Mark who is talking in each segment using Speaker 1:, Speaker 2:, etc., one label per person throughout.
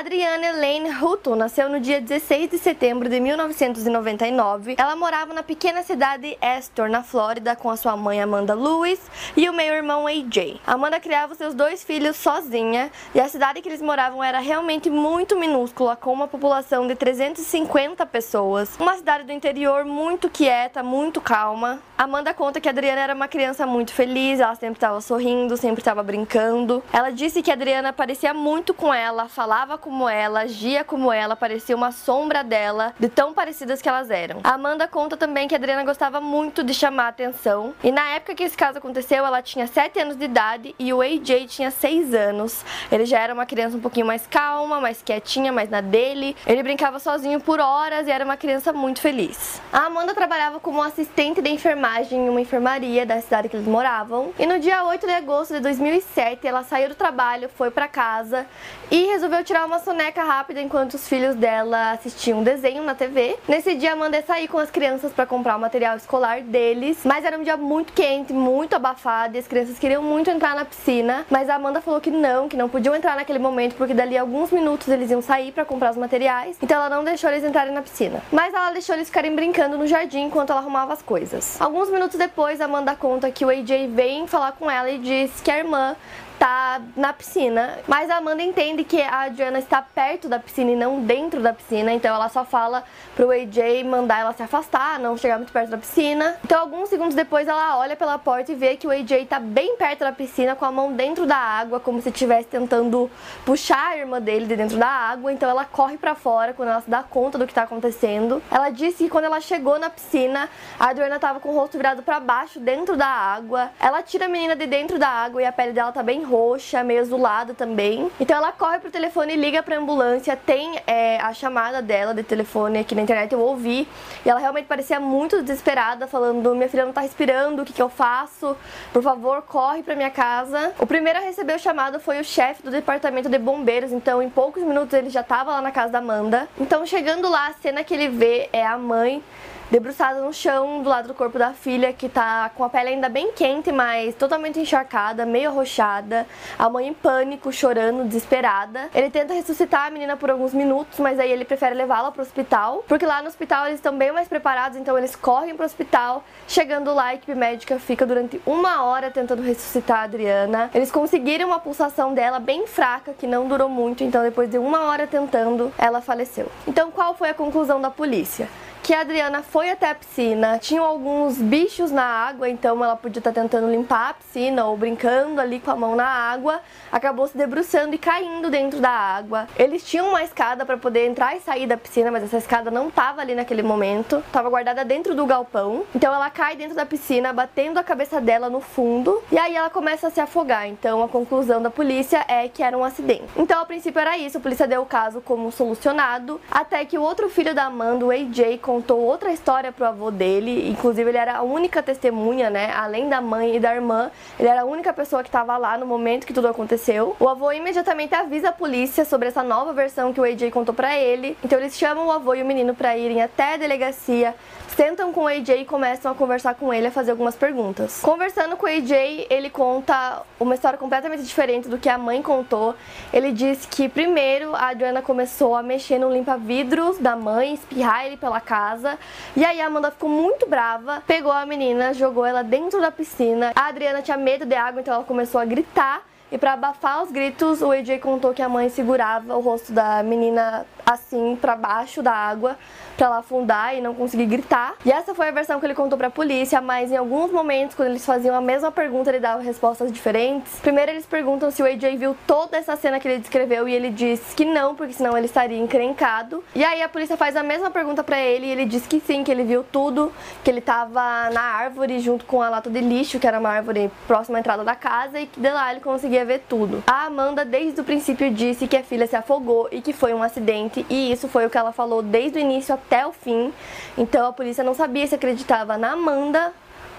Speaker 1: Adriana Elaine Hutton nasceu no dia 16 de setembro de 1999. Ela morava na pequena cidade Astor, na Flórida, com a sua mãe Amanda Lewis e o meio-irmão AJ. Amanda criava seus dois filhos sozinha e a cidade que eles moravam era realmente muito minúscula, com uma população de 350 pessoas. Uma cidade do interior muito quieta, muito calma. Amanda conta que a Adriana era uma criança muito feliz, ela sempre estava sorrindo, sempre estava brincando. Ela disse que a Adriana parecia muito com ela, falava como ela, agia como ela, parecia uma sombra dela, de tão parecidas que elas eram. A Amanda conta também que a Adriana gostava muito de chamar atenção, e na época que esse caso aconteceu, ela tinha 7 anos de idade e o AJ tinha 6 anos. Ele já era uma criança um pouquinho mais calma, mais quietinha, mais na dele. Ele brincava sozinho por horas e era uma criança muito feliz. A Amanda trabalhava como assistente de enfermagem em uma enfermaria da cidade que eles moravam, e no dia 8 de agosto de 2007, ela saiu do trabalho, foi para casa e resolveu tirar uma soneca rápida enquanto os filhos dela assistiam um desenho na TV. Nesse dia, Amanda ia sair com as crianças para comprar o material escolar deles, mas era um dia muito quente, muito abafado, e as crianças queriam muito entrar na piscina, mas a Amanda falou que não, que não podiam entrar naquele momento porque dali a alguns minutos eles iam sair para comprar os materiais, então ela não deixou eles entrarem na piscina. Mas ela deixou eles ficarem brincando no jardim enquanto ela arrumava as coisas. Alguns minutos depois, Amanda conta que o AJ vem falar com ela e diz que a irmã tá na piscina. Mas a Amanda entende que a Adriana está perto da piscina e não dentro da piscina, então ela só fala pro AJ mandar ela se afastar, não chegar muito perto da piscina. Então, alguns segundos depois, ela olha pela porta e vê que o AJ tá bem perto da piscina, com a mão dentro da água, como se estivesse tentando puxar a irmã dele de dentro da água. Então, ela corre para fora quando ela se dá conta do que tá acontecendo. Ela disse que quando ela chegou na piscina, a Adriana tava com o rosto virado para baixo, dentro da água. Ela tira a menina de dentro da água e a pele dela tá bem roxa, meio azulada também. Então ela corre pro telefone e liga pra ambulância. Tem é, a chamada dela de telefone aqui na internet, eu ouvi. E ela realmente parecia muito desesperada, falando: Minha filha não tá respirando, o que, que eu faço? Por favor, corre pra minha casa. O primeiro a receber o chamado foi o chefe do departamento de bombeiros. Então, em poucos minutos, ele já tava lá na casa da Amanda. Então, chegando lá, a cena que ele vê é a mãe debruçada no chão do lado do corpo da filha, que tá com a pele ainda bem quente, mas totalmente encharcada, meio arroxada. A mãe em pânico, chorando, desesperada. Ele tenta ressuscitar a menina por alguns minutos, mas aí ele prefere levá-la pro hospital, porque lá no hospital eles estão bem mais preparados, então eles correm pro hospital. Chegando lá, a equipe médica fica durante uma hora tentando ressuscitar a Adriana. Eles conseguiram uma pulsação dela bem fraca, que não durou muito, então depois de uma hora tentando, ela faleceu. Então qual foi a conclusão da polícia? Que a Adriana foi até a piscina, tinham alguns bichos na água, então ela podia estar tentando limpar a piscina ou brincando ali com a mão na água, acabou se debruçando e caindo dentro da água. Eles tinham uma escada para poder entrar e sair da piscina, mas essa escada não estava ali naquele momento, estava guardada dentro do galpão. Então ela cai dentro da piscina, batendo a cabeça dela no fundo, e aí ela começa a se afogar. Então a conclusão da polícia é que era um acidente. Então a princípio era isso, a polícia deu o caso como solucionado, até que o outro filho da Amanda, o AJ, contou outra história pro avô dele, inclusive ele era a única testemunha, né, além da mãe e da irmã, ele era a única pessoa que estava lá no momento que tudo aconteceu. O avô imediatamente avisa a polícia sobre essa nova versão que o AJ contou para ele. Então eles chamam o avô e o menino para irem até a delegacia, sentam com o AJ e começam a conversar com ele, a fazer algumas perguntas. Conversando com o AJ, ele conta uma história completamente diferente do que a mãe contou. Ele diz que primeiro a Adriana começou a mexer no limpa-vidros da mãe, espirrar ele pela casa. E aí a Amanda ficou muito brava, pegou a menina, jogou ela dentro da piscina. A Adriana tinha medo de água, então ela começou a gritar. E para abafar os gritos, o AJ contou que a mãe segurava o rosto da menina assim para baixo da água para ela afundar e não conseguir gritar. E essa foi a versão que ele contou para a polícia, mas em alguns momentos quando eles faziam a mesma pergunta, ele dava respostas diferentes. Primeiro eles perguntam se o AJ viu toda essa cena que ele descreveu e ele diz que não, porque senão ele estaria encrencado. E aí a polícia faz a mesma pergunta para ele e ele diz que sim, que ele viu tudo, que ele tava na árvore junto com a lata de lixo, que era uma árvore próxima à entrada da casa e que de lá ele conseguia ver tudo. A Amanda desde o princípio disse que a filha se afogou e que foi um acidente e isso foi o que ela falou desde o início até até o fim. Então a polícia não sabia se acreditava na Amanda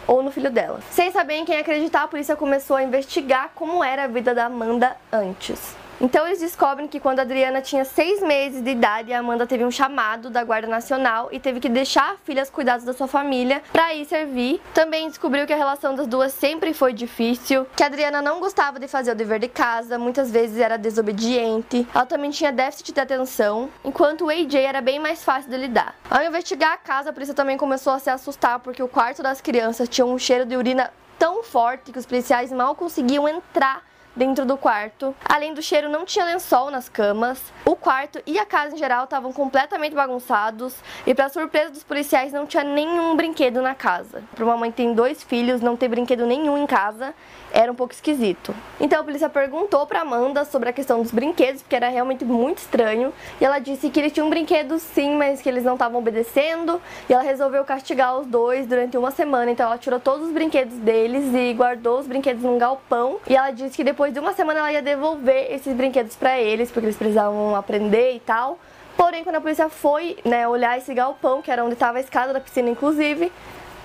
Speaker 1: ou no filho dela. Sem saber em quem acreditar, a polícia começou a investigar como era a vida da Amanda antes. Então eles descobrem que quando Adriana tinha seis meses de idade, a Amanda teve um chamado da Guarda Nacional e teve que deixar a filha aos cuidados da sua família para ir servir. Também descobriu que a relação das duas sempre foi difícil, que Adriana não gostava de fazer o dever de casa, muitas vezes era desobediente. Ela também tinha déficit de atenção, enquanto o AJ era bem mais fácil de lidar. Ao investigar a casa, a polícia também começou a se assustar porque o quarto das crianças tinha um cheiro de urina tão forte que os policiais mal conseguiam entrar dentro do quarto. Além do cheiro, não tinha lençol nas camas. O quarto e a casa em geral estavam completamente bagunçados e, para surpresa dos policiais, não tinha nenhum brinquedo na casa. Para uma mãe que tem dois filhos, não ter brinquedo nenhum em casa era um pouco esquisito. Então a polícia perguntou para Amanda sobre a questão dos brinquedos, porque era realmente muito estranho, e ela disse que eles tinham brinquedos sim, mas que eles não estavam obedecendo, e ela resolveu castigar os dois durante uma semana. Então ela tirou todos os brinquedos deles e guardou os brinquedos num galpão, e ela disse que depois de uma semana ela ia devolver esses brinquedos para eles, porque eles precisavam aprender e tal. Porém, quando a polícia foi né, olhar esse galpão, que era onde estava a escada da piscina, inclusive,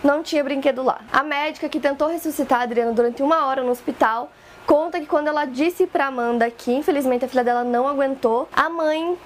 Speaker 1: não tinha brinquedo lá. A médica que tentou ressuscitar a Adriana durante uma hora no hospital conta que quando ela disse para Amanda que infelizmente a filha dela não aguentou, a mãe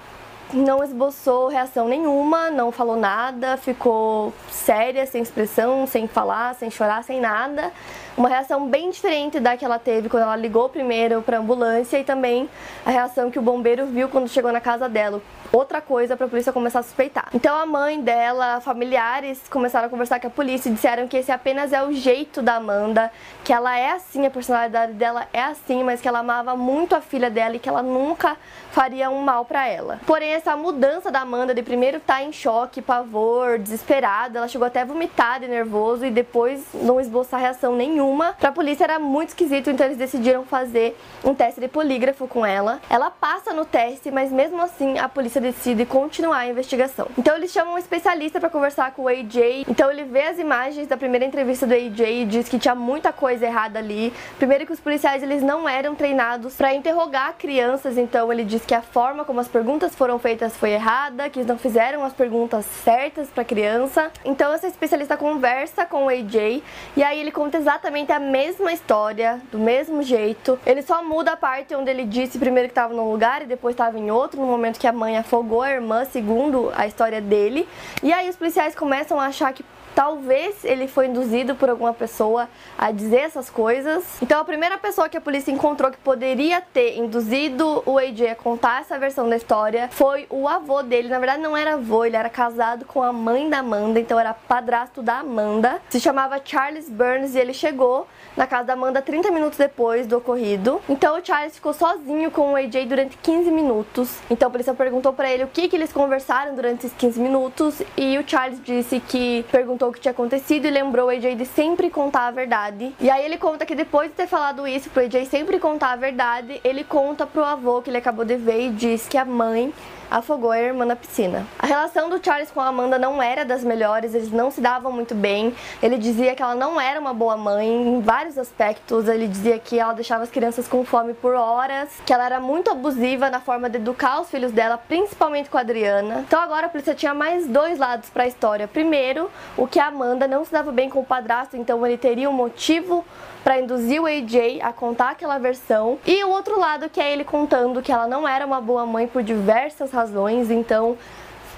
Speaker 1: não esboçou reação nenhuma, não falou nada, ficou séria, sem expressão, sem falar, sem chorar, sem nada. Uma reação bem diferente da que ela teve quando ela ligou primeiro para a ambulância e também a reação que o bombeiro viu quando chegou na casa dela. Outra coisa para a polícia começar a suspeitar. Então a mãe dela, familiares começaram a conversar com a polícia e disseram que esse apenas é o jeito da Amanda, que ela é assim, a personalidade dela é assim, mas que ela amava muito a filha dela e que ela nunca faria um mal para ela. Porém, essa mudança da Amanda de primeiro tá em choque, pavor, desesperada, ela chegou até a vomitar de nervoso e depois não esboçar reação nenhuma. Pra polícia era muito esquisito, então eles decidiram fazer um teste de polígrafo com ela. Ela passa no teste, mas mesmo assim a polícia decide continuar a investigação. Então eles chamam um especialista para conversar com o AJ. Então ele vê as imagens da primeira entrevista do AJ e diz que tinha muita coisa errada ali. Primeiro que os policiais eles não eram treinados para interrogar crianças, então ele diz que a forma como as perguntas foram feitas feitas foi errada, que eles não fizeram as perguntas certas para a criança. Então essa especialista conversa com o AJ e aí ele conta exatamente a mesma história, do mesmo jeito. Ele só muda a parte onde ele disse primeiro que estava num lugar e depois estava em outro, no momento que a mãe afogou a irmã, segundo a história dele. E aí os policiais começam a achar que Talvez ele foi induzido por alguma pessoa a dizer essas coisas. Então, a primeira pessoa que a polícia encontrou que poderia ter induzido o AJ a contar essa versão da história foi o avô dele. Na verdade, não era avô, ele era casado com a mãe da Amanda, então era padrasto da Amanda. Se chamava Charles Burns e ele chegou na casa da Amanda 30 minutos depois do ocorrido. Então, o Charles ficou sozinho com o AJ durante 15 minutos. Então, a polícia perguntou para ele o que, que eles conversaram durante esses 15 minutos e o Charles disse que perguntou contou o que tinha acontecido e lembrou o AJ de sempre contar a verdade. E aí ele conta que depois de ter falado isso pro AJ sempre contar a verdade, ele conta pro avô que ele acabou de ver e diz que a mãe afogou a irmã na piscina. A relação do Charles com a Amanda não era das melhores, eles não se davam muito bem. Ele dizia que ela não era uma boa mãe em vários aspectos. Ele dizia que ela deixava as crianças com fome por horas, que ela era muito abusiva na forma de educar os filhos dela, principalmente com a Adriana. Então agora a polícia tinha mais dois lados para a história. Primeiro, o que a Amanda não se dava bem com o padrasto, então ele teria um motivo para induzir o AJ a contar aquela versão. E o outro lado que é ele contando que ela não era uma boa mãe por diversas razões, então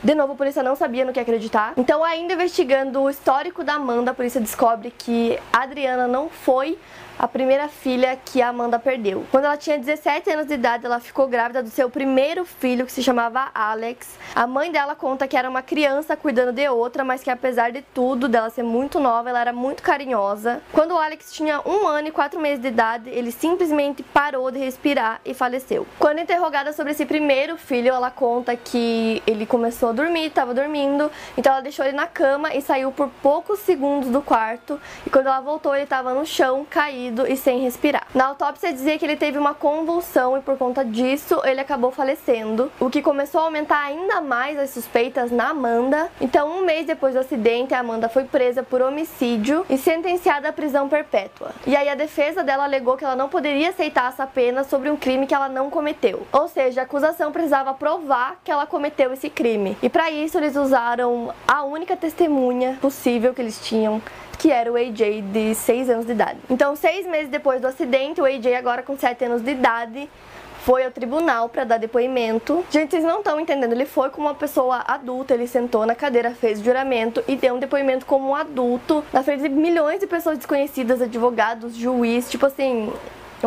Speaker 1: de novo, a polícia não sabia no que acreditar. Então, ainda investigando o histórico da Amanda, a polícia descobre que a Adriana não foi a primeira filha que a Amanda perdeu. Quando ela tinha 17 anos de idade, ela ficou grávida do seu primeiro filho, que se chamava Alex. A mãe dela conta que era uma criança cuidando de outra, mas que apesar de tudo, dela ser muito nova, ela era muito carinhosa. Quando o Alex tinha um ano e quatro meses de idade, ele simplesmente parou de respirar e faleceu. Quando interrogada sobre esse primeiro filho, ela conta que ele começou a dormir, estava dormindo, então ela deixou ele na cama e saiu por poucos segundos do quarto. E quando ela voltou, ele estava no chão, caído e sem respirar. Na autópsia dizia que ele teve uma convulsão e por conta disso ele acabou falecendo, o que começou a aumentar ainda mais as suspeitas na Amanda. Então, um mês depois do acidente, a Amanda foi presa por homicídio e sentenciada à prisão perpétua. E aí a defesa dela alegou que ela não poderia aceitar essa pena sobre um crime que ela não cometeu. Ou seja, a acusação precisava provar que ela cometeu esse crime. E para isso eles usaram a única testemunha possível que eles tinham que era o AJ de 6 anos de idade. Então, seis meses depois do acidente, o AJ, agora com 7 anos de idade, foi ao tribunal para dar depoimento. Gente, vocês não estão entendendo. Ele foi como uma pessoa adulta, ele sentou na cadeira, fez o juramento e deu um depoimento como um adulto na frente de milhões de pessoas desconhecidas, advogados, juiz, tipo assim,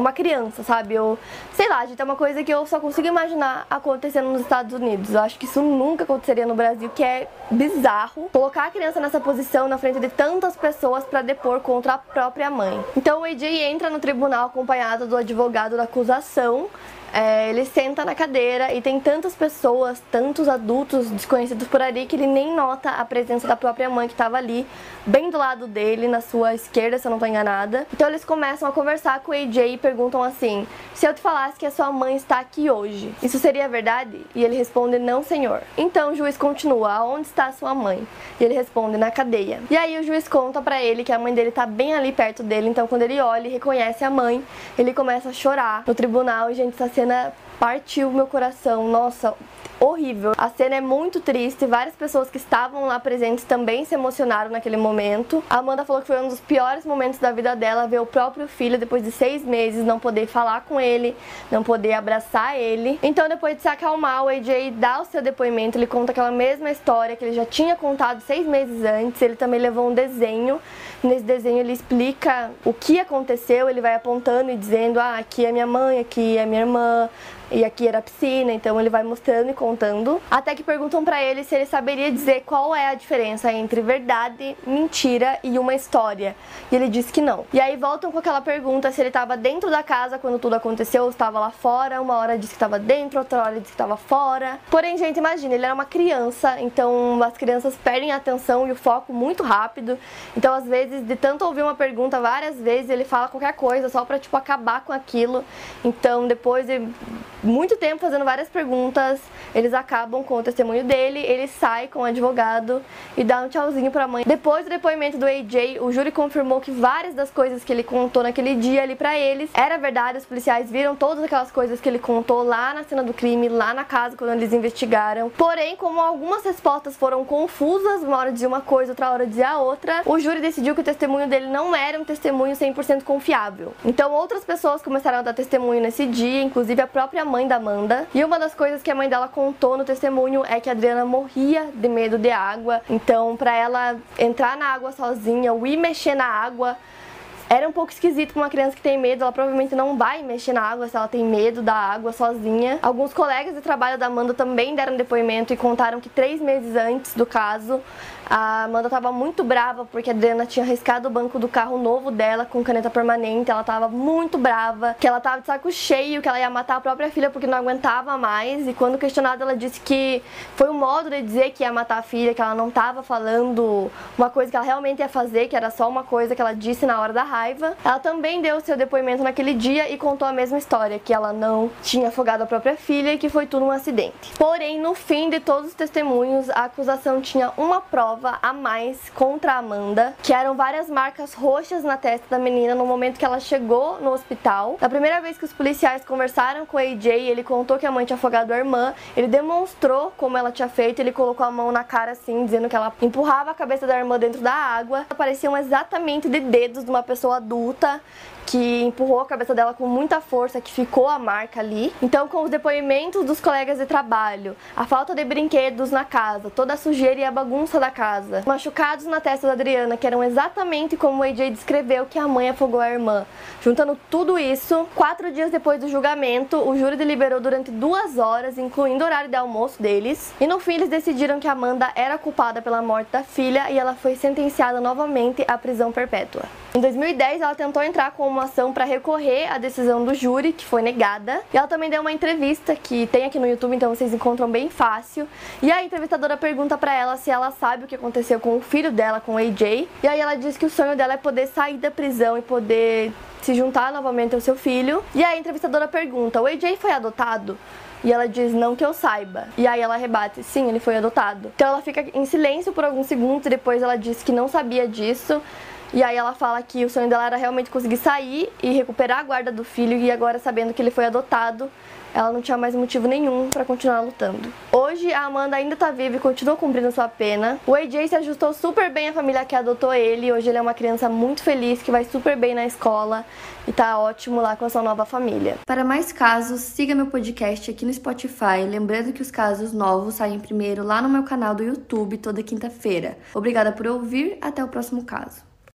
Speaker 1: uma criança, sabe? Eu, sei lá, gente, é uma coisa que eu só consigo imaginar acontecendo nos Estados Unidos. Eu acho que isso nunca aconteceria no Brasil, que é bizarro colocar a criança nessa posição na frente de tantas pessoas para depor contra a própria mãe. Então o AJ entra no tribunal acompanhado do advogado da acusação é, ele senta na cadeira e tem tantas pessoas, tantos adultos desconhecidos por ali que ele nem nota a presença da própria mãe que estava ali, bem do lado dele, na sua esquerda, se eu não estou enganada. Então eles começam a conversar com o AJ e perguntam assim: Se eu te falasse que a sua mãe está aqui hoje, isso seria verdade? E ele responde: Não, senhor. Então o juiz continua: Onde está a sua mãe? E ele responde: Na cadeia. E aí o juiz conta para ele que a mãe dele está bem ali perto dele, então quando ele olha e reconhece a mãe, ele começa a chorar no tribunal e gente está sendo cena partiu meu coração. Nossa, horrível. A cena é muito triste, várias pessoas que estavam lá presentes também se emocionaram naquele momento. A Amanda falou que foi um dos piores momentos da vida dela ver o próprio filho depois de seis meses não poder falar com ele, não poder abraçar ele. Então, depois de se acalmar, o AJ dá o seu depoimento, ele conta aquela mesma história que ele já tinha contado seis meses antes. Ele também levou um desenho. Nesse desenho ele explica o que aconteceu, ele vai apontando e dizendo: "Ah, aqui é minha mãe, aqui é minha irmã, e aqui era piscina, então ele vai mostrando e contando. Até que perguntam para ele se ele saberia dizer qual é a diferença entre verdade, mentira e uma história. E ele diz que não. E aí voltam com aquela pergunta se ele estava dentro da casa quando tudo aconteceu ou estava lá fora. Uma hora diz que estava dentro, outra hora diz que estava fora. Porém, gente, imagina, ele era uma criança, então as crianças perdem a atenção e o foco muito rápido. Então, às vezes, de tanto ouvir uma pergunta várias vezes, ele fala qualquer coisa só para tipo acabar com aquilo. Então, depois de muito tempo fazendo várias perguntas, eles acabam com o testemunho dele, ele sai com o advogado e dá um tchauzinho pra mãe. Depois do depoimento do AJ, o júri confirmou que várias das coisas que ele contou naquele dia ali para eles era verdade, os policiais viram todas aquelas coisas que ele contou lá na cena do crime, lá na casa quando eles investigaram. Porém, como algumas respostas foram confusas, uma hora dizia uma coisa, outra hora dizia a outra, o júri decidiu que o testemunho dele não era um testemunho 100% confiável. Então, outras pessoas começaram a dar testemunho nesse dia, inclusive a própria mãe mãe da Amanda. E uma das coisas que a mãe dela contou no testemunho é que a Adriana morria de medo de água. Então, para ela entrar na água sozinha ou ir mexer na água, era um pouco esquisito para uma criança que tem medo, ela provavelmente não vai mexer na água se ela tem medo da água sozinha. Alguns colegas de trabalho da Amanda também deram depoimento e contaram que três meses antes do caso, a Amanda estava muito brava porque a Adriana tinha riscado o banco do carro novo dela com caneta permanente. Ela estava muito brava, que ela estava de saco cheio, que ela ia matar a própria filha porque não aguentava mais. E quando questionada, ela disse que foi um modo de dizer que ia matar a filha, que ela não estava falando uma coisa que ela realmente ia fazer, que era só uma coisa que ela disse na hora da raiva. Ela também deu seu depoimento naquele dia e contou a mesma história, que ela não tinha afogado a própria filha e que foi tudo um acidente. Porém, no fim de todos os testemunhos, a acusação tinha uma prova a mais contra a Amanda, que eram várias marcas roxas na testa da menina no momento que ela chegou no hospital. Na primeira vez que os policiais conversaram com o AJ, ele contou que a mãe tinha afogado a irmã, ele demonstrou como ela tinha feito, ele colocou a mão na cara assim, dizendo que ela empurrava a cabeça da irmã dentro da água. Pareciam exatamente de dedos de uma pessoa pessoa adulta que empurrou a cabeça dela com muita força, que ficou a marca ali. Então, com os depoimentos dos colegas de trabalho, a falta de brinquedos na casa, toda a sujeira e a bagunça da casa, machucados na testa da Adriana, que eram exatamente como o AJ descreveu que a mãe afogou a irmã. Juntando tudo isso, quatro dias depois do julgamento, o júri deliberou durante duas horas, incluindo o horário de almoço deles, e no fim eles decidiram que Amanda era culpada pela morte da filha e ela foi sentenciada novamente à prisão perpétua. Em 2010, ela tentou entrar com uma ação para recorrer à decisão do júri, que foi negada. E ela também deu uma entrevista que tem aqui no YouTube, então vocês encontram bem fácil. E a entrevistadora pergunta para ela se ela sabe o que aconteceu com o filho dela, com o AJ. E aí ela diz que o sonho dela é poder sair da prisão e poder se juntar novamente ao seu filho. E a entrevistadora pergunta: "O AJ foi adotado?" E ela diz, não que eu saiba. E aí ela rebate, sim, ele foi adotado. Então ela fica em silêncio por alguns segundos depois ela diz que não sabia disso. E aí ela fala que o sonho dela era realmente conseguir sair e recuperar a guarda do filho e agora sabendo que ele foi adotado, ela não tinha mais motivo nenhum para continuar lutando. Hoje a Amanda ainda tá viva e continua cumprindo sua pena. O AJ se ajustou super bem à família que adotou ele. Hoje ele é uma criança muito feliz que vai super bem na escola e tá ótimo lá com a sua nova família. Para mais casos, siga meu podcast aqui no Spotify, lembrando que os casos novos saem primeiro lá no meu canal do YouTube toda quinta-feira. Obrigada por ouvir, até o próximo caso.